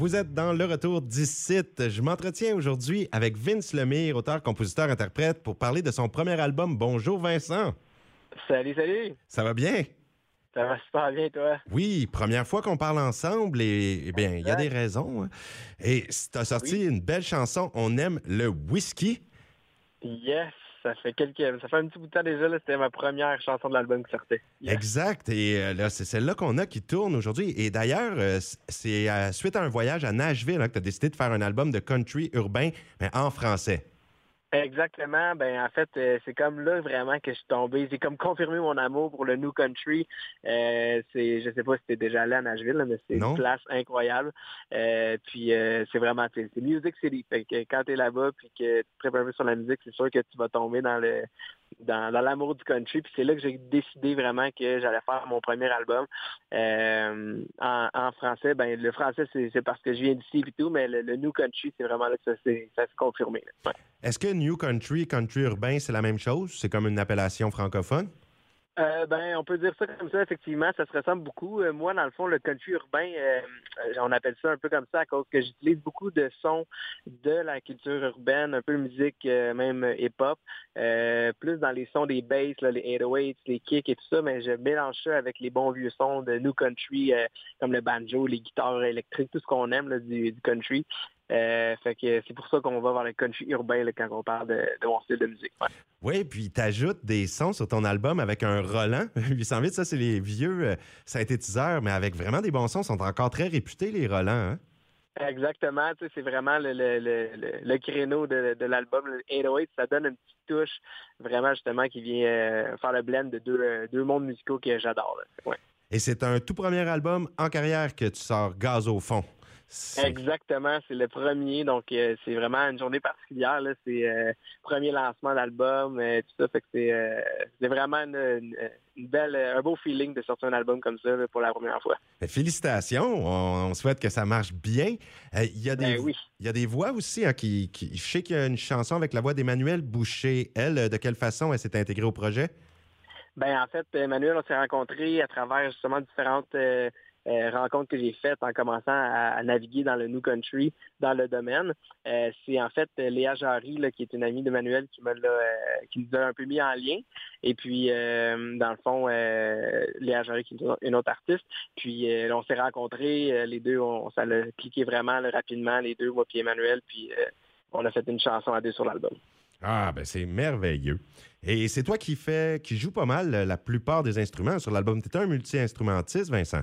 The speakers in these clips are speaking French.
Vous êtes dans le retour d'ici. Je m'entretiens aujourd'hui avec Vince Lemire, auteur, compositeur, interprète, pour parler de son premier album. Bonjour Vincent. Salut, salut. Ça va bien? Ça va super bien, toi? Oui, première fois qu'on parle ensemble et, eh bien, il y a des raisons. hein. Et tu as sorti une belle chanson, On aime le whisky. Yes, ça fait un petit bout de temps déjà, c'était ma première chanson de l'album qui sortait. Exact. Et euh, là, c'est celle-là qu'on a qui tourne aujourd'hui. Et d'ailleurs, euh, c'est euh, suite à un voyage à Nashville hein, que tu as décidé de faire un album de country urbain, mais en français. Exactement. Ben en fait, euh, c'est comme là vraiment que je suis tombé. J'ai comme confirmé mon amour pour le New Country. Euh, c'est, je sais pas si t'es déjà allé à Nashville, là, mais c'est une place incroyable. Euh, puis euh, c'est vraiment, c'est Music City. Fait que quand t'es là-bas, puis que tu te prépares sur la musique, c'est sûr que tu vas tomber dans le dans, l'amour du country. Puis c'est là que j'ai décidé vraiment que j'allais faire mon premier album euh, en, français. Ben le français c'est, parce que je viens d'ici et tout, mais le, New Country c'est vraiment là que ça s'est, confirmé. Est-ce que New Country, country urbain, c'est la même chose? C'est comme une appellation francophone? Euh, ben, on peut dire ça comme ça, effectivement. Ça se ressemble beaucoup. Euh, moi, dans le fond, le country urbain, euh, on appelle ça un peu comme ça à cause que j'utilise beaucoup de sons de la culture urbaine, un peu de musique, même hip-hop, plus dans les sons des basses, les 808s, les kicks et tout ça, mais je mélange ça avec les bons vieux sons de new country, comme le banjo, les guitares électriques, tout ce qu'on aime là, du, du country. Euh, fait que c'est pour ça qu'on va vers le country urbain là, quand on parle de, de mon style de musique. Ouais. Oui, puis tu ajoutes des sons sur ton album avec un Roland 808. Ça, c'est les vieux euh, synthétiseurs, mais avec vraiment des bons sons. Ils sont encore très réputés, les Roland. Hein? Exactement, tu sais, c'est vraiment le, le, le, le- le créneau de, de l'album, le 808, ça donne une petite touche vraiment justement qui vient euh, faire le blend de deux, deux mondes musicaux que j'adore. Ouais. Et c'est un tout premier album en carrière que tu sors gaz au fond. Exactement, c'est le premier, donc euh, c'est vraiment une journée particulière. là. C'est euh, premier lancement d'album, euh, tout ça, fait que c'est euh, c'est vraiment une, une- une belle, un beau feeling de sortir un album comme ça là, pour la première fois. Mais Félicitations, on, on souhaite que ça marche bien. Il y, a des- Ben oui. il y a des voix aussi hein, qui, qui- Je sais qu'il y a une chanson avec la voix d'Emmanuel Boucher. Elle, de quelle façon elle s'est intégrée au projet? Ben en fait, Emmanuel, on s'est rencontrés à travers justement différentes euh, rencontres que j'ai faites en commençant à, naviguer dans le New Country, dans le domaine. Euh, c'est en fait euh, Léa Jarry, qui est une amie d'Emmanuel, qui me l'a, nous a un peu mis en lien. Et puis, dans le fond, Léa Jarry, qui est une autre artiste. Puis, on s'est rencontrés, les deux, on, ça l'a cliqué vraiment rapidement, les deux, moi puis Emmanuel. Puis, on a fait une chanson à deux sur l'album. Ah, ben c'est merveilleux. Et c'est toi qui fais, qui joue pas mal la plupart des instruments sur l'album. Tu un multi-instrumentiste, Vincent.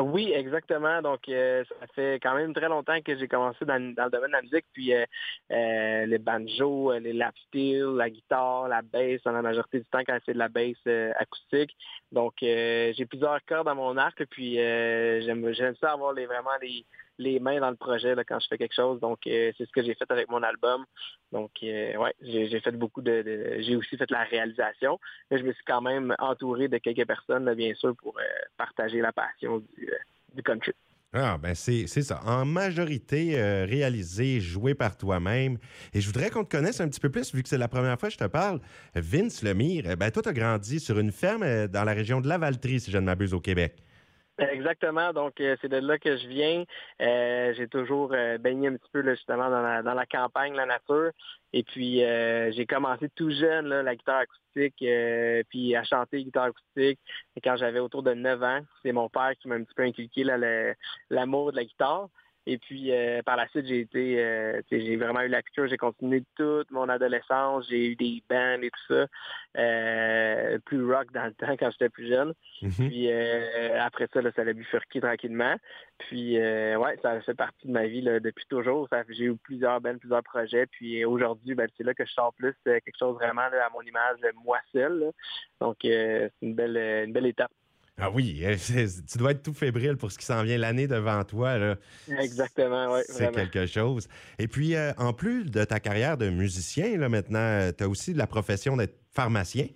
Oui, exactement. Donc, euh, ça fait quand même très longtemps que j'ai commencé dans, dans le domaine de la musique. Puis, euh, euh, les banjos, euh, les lap steel, la guitare, la basse, dans la majorité du temps, quand c'est de la basse euh, acoustique. Donc, euh, j'ai plusieurs cordes dans mon arc. Puis, j'aime ça avoir les, vraiment les, les mains dans le projet quand je fais quelque chose. Donc, euh, c'est ce que j'ai fait avec mon album. Donc, euh, ouais, j'ai fait beaucoup de... j'ai aussi fait la réalisation. Mais je me suis quand même entouré de quelques personnes, bien sûr, pour euh, partager la passion du, euh, du country. Ah, ben c'est ça. En majorité réalisé, joué par toi-même. Et je voudrais qu'on te connaisse un petit peu plus, vu que c'est la première fois que je te parle. Vince Lemire, eh ben toi, tu as grandi sur une ferme dans la région de Lavaltrie, si je ne m'abuse, au Québec. Exactement. Donc, euh, c'est de là que je viens. Euh, j'ai toujours euh, baigné un petit peu là, justement dans la, dans la campagne, la nature. Et puis, euh, j'ai commencé tout jeune là, la guitare acoustique, euh, puis à chanter guitare acoustique. Et quand j'avais autour de 9 ans, c'est mon père qui m'a un petit peu inculqué l'amour de la guitare. Et puis euh, par la suite, j'ai été, euh, j'ai vraiment eu la culture. J'ai continué toute mon adolescence. J'ai eu des bands et tout ça, euh, plus rock dans le temps quand j'étais plus jeune. Mhm. Puis après ça, là, ça l'a bifurqué tranquillement. Puis ouais, ça fait partie de ma vie là, depuis toujours. J'ai eu plusieurs bands, plusieurs projets. Puis aujourd'hui, ben, c'est là que je sors plus quelque chose vraiment là, à mon image, moi seul. là. Donc c'est une belle, une belle étape. Ah oui, euh, tu dois être tout fébrile pour ce qui s'en vient l'année devant toi. Là. Exactement, ouais, C'est quelque chose. Et puis, euh, en plus de ta carrière de musicien, là, maintenant, tu as aussi de la profession d'être pharmacien.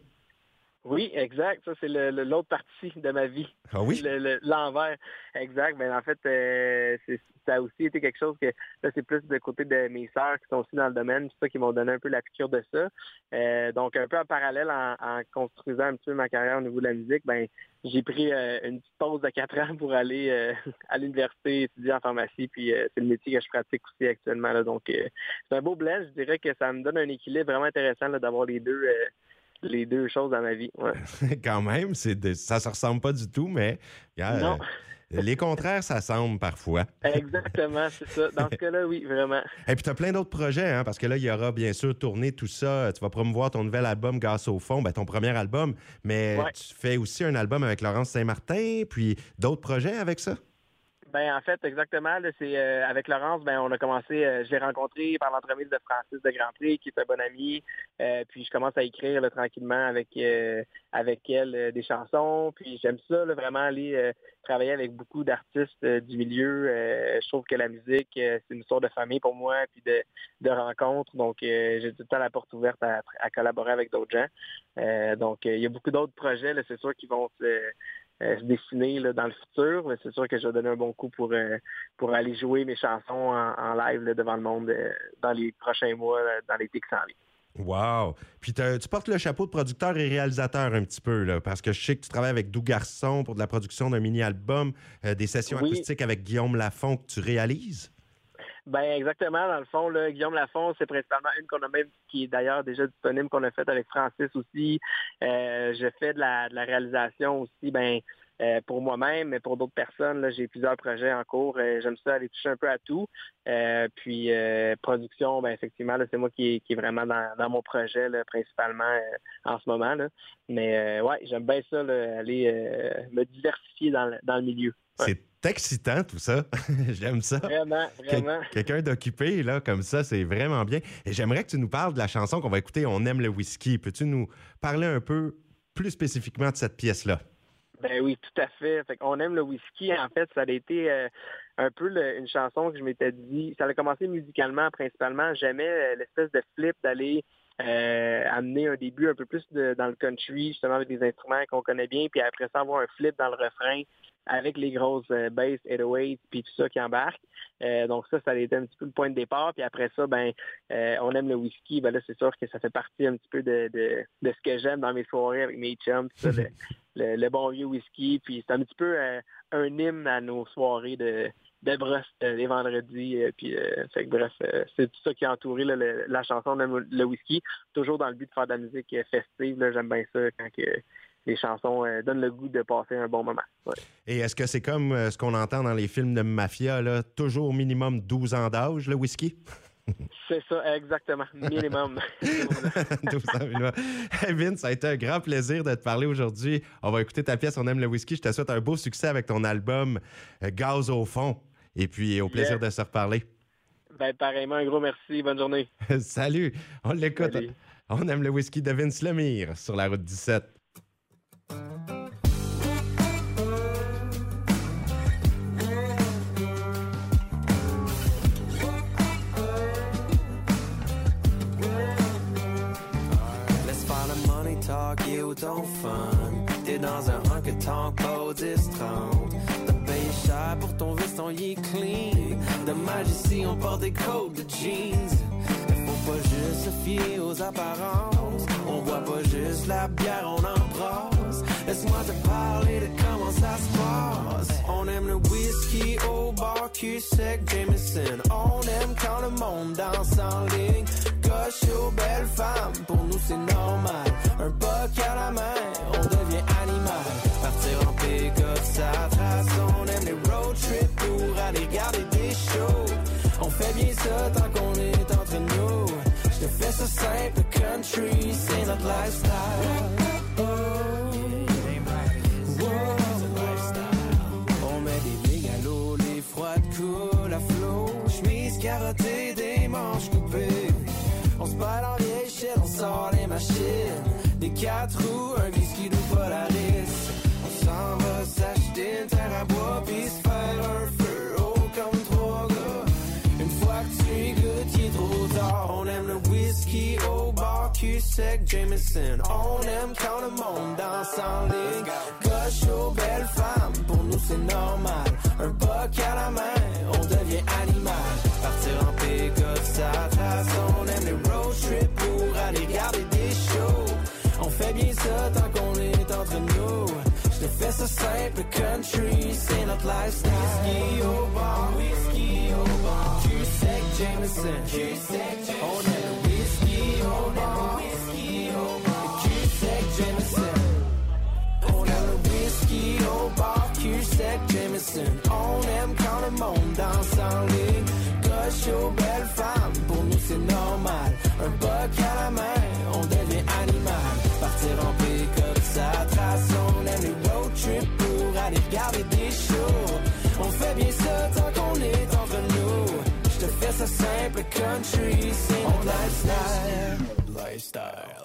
Oui, exact. Ça, c'est l'autre partie de ma vie. Ah oui? L'envers. exact. Mais ben, en fait, euh, ça a aussi été quelque chose que là, c'est plus de côté de mes sœurs qui sont aussi dans le domaine, c'est ça qui m'ont donné un peu la piqûre de ça. Euh, donc, un peu en parallèle, en, construisant un petit peu ma carrière au niveau de la musique, ben j'ai pris euh, une petite pause de quatre ans pour aller à l'université étudier en pharmacie. Puis c'est le métier que je pratique aussi actuellement. Là, donc, c'est un beau blend. Je dirais que ça me donne un équilibre vraiment intéressant d'avoir les deux les deux choses dans ma vie. Quand même, c'est ça se ressemble pas du tout, mais euh, les contraires, ça semble parfois. Exactement, c'est ça. Dans ce cas-là, oui, vraiment. Et puis, tu as plein d'autres projets, hein, parce que là, il y aura bien sûr tourné tout ça. Tu vas promouvoir ton nouvel album Gaz au fond, ben, ton premier album, mais tu fais aussi un album avec Laurence Saint-Martin, puis d'autres projets avec ça? Ben en fait, exactement. C'est euh, avec Laurence, ben on a commencé. Euh, je l'ai rencontré par l'entremise de Francis de Grandpré, qui est un bon ami. Euh, puis je commence à écrire tranquillement avec avec elle des chansons. Puis j'aime ça, vraiment aller travailler avec beaucoup d'artistes du milieu. je trouve que la musique, c'est une sorte de famille pour moi, puis de, de rencontres. Donc j'ai tout le temps la porte ouverte à, à collaborer avec d'autres gens. donc il y a beaucoup d'autres projets, c'est sûr, qui vont se euh, se dessiner dans le futur. Mais c'est sûr que je vais donner un bon coup pour, euh, pour aller jouer mes chansons en, live devant le monde euh, dans les prochains mois, dans l'été qui s'en vient. Wow! Puis tu portes le chapeau de producteur et réalisateur un petit peu, là, parce que je sais que tu travailles avec Doux Garçon pour de la production d'un mini-album, des sessions acoustiques avec Guillaume Lafont que tu réalises. Ben exactement. Dans le fond, là, Guillaume Lafont, c'est principalement une qu'on a même, qui est d'ailleurs déjà disponible, qu'on a faite avec Francis aussi. Euh, je fais de la, réalisation aussi, ben euh, pour moi-même, mais pour d'autres personnes, j'ai plusieurs projets en cours. Euh, j'aime ça aller toucher un peu à tout. puis production, ben effectivement, c'est moi qui, qui est vraiment dans, mon projet principalement en ce moment. Là. Mais ouais, j'aime bien ça, aller me diversifier dans le, dans le milieu. C'est excitant tout ça. J'aime ça. Vraiment, vraiment. Quelqu'un d'occupé, là, comme ça, c'est vraiment bien. Et j'aimerais que tu nous parles de la chanson qu'on va écouter, On aime le whisky. Peux-tu nous parler un peu plus spécifiquement de cette pièce-là? Ben oui, tout à fait. On aime le whisky. En fait, ça a été euh, un peu une chanson que je m'étais dit. Ça a commencé musicalement principalement. J'aimais euh, l'espèce de flip d'aller euh, amener un début un peu plus dans le country, justement avec des instruments qu'on connaît bien, puis après ça avoir un flip dans le refrain avec les grosses euh, basses 808 puis tout ça qui embarque. Euh, donc ça, ça a été un petit peu le point de départ. Puis après ça, ben euh, on aime le whisky. Ben là, c'est sûr que ça fait partie un petit peu de, de, de ce que j'aime dans mes soirées avec mes chums, ça, le, le, bon vieux whisky. Puis c'est un petit peu un hymne à nos soirées de, de brosse les vendredis. puis fait que, bref, c'est tout ça qui a entouré la chanson de le whisky. Toujours dans le but de faire de la musique festive. J'aime bien ça quand que les chansons euh, donnent le goût de passer un bon moment. Et est-ce que c'est comme euh, ce qu'on entend dans les films de mafia, là, toujours minimum 12 ans d'âge, le whisky? C'est ça, exactement. Minimum. 12 ans minimum. Ça a été un grand plaisir de te parler aujourd'hui. On va écouter ta pièce On aime le whisky. Je te souhaite un beau succès avec ton album euh, Gaz au fond. Et puis, au plaisir de se reparler. Ben, pareillement, un gros merci. Bonne journée. Salut. On l'écoute. On aime le whisky de Vince Lemire sur la route 17. Dans un honky-tonk au 10-30. T'as payé cher pour ton veston, y est clean. Dommage ici, on porte des codes de jeans. Faut pas juste se fier aux apparences. On boit pas juste la bière, on en brasse. Laisse-moi te parler de comment ça se passe. On aime le whisky au bar, cul sec, Jameson. On aime quand le monde danse en ligne. Coche aux belles femmes, pour nous c'est normal. Un boc à la main, on devient animal. Partir en pick-up, ça trace. On aime les road trips pour aller garder des shows. On fait bien ça tant qu'on est entre nous. Je te fais ça simple, country, c'est notre lifestyle. Des manches coupées. On se bat en vieille on sort les machines. Des quatre roues, un whisky de Polaris. On s'en va s'acheter une terre à bois, puis se faire un feu haut comme trois. Une fois que tu goûtes, il est trop tard. On aime le whisky au bar, cul sec, Jameson. On aime quand le monde danse en ligne. Coche aux belles femmes, pour nous c'est normal. Un boc à la main, on devient animal. Partir en pick-up, ça trace. On aime les road trips pour aller garder des shows. On fait bien ça tant qu'on est entre nous. Je te fais ça simple, country, c'est notre lifestyle. Whisky au bar, whisky au bar. Cul sec, Jameson. Cul sec, on aime le whisky au bar. Whisky au bar. Jameson. On aime le whisky Jameson. On aime quand le monde danse en ligne. Coche aux belles femmes, pour nous c'est normal. Un buck à la main, on devient animal. Partir en pick-up, ça trace. On aime les road trips pour aller regarder des shows. On fait bien ça tant qu'on est entre nous. Je te fais ça simple, country, c'est. Lifestyle.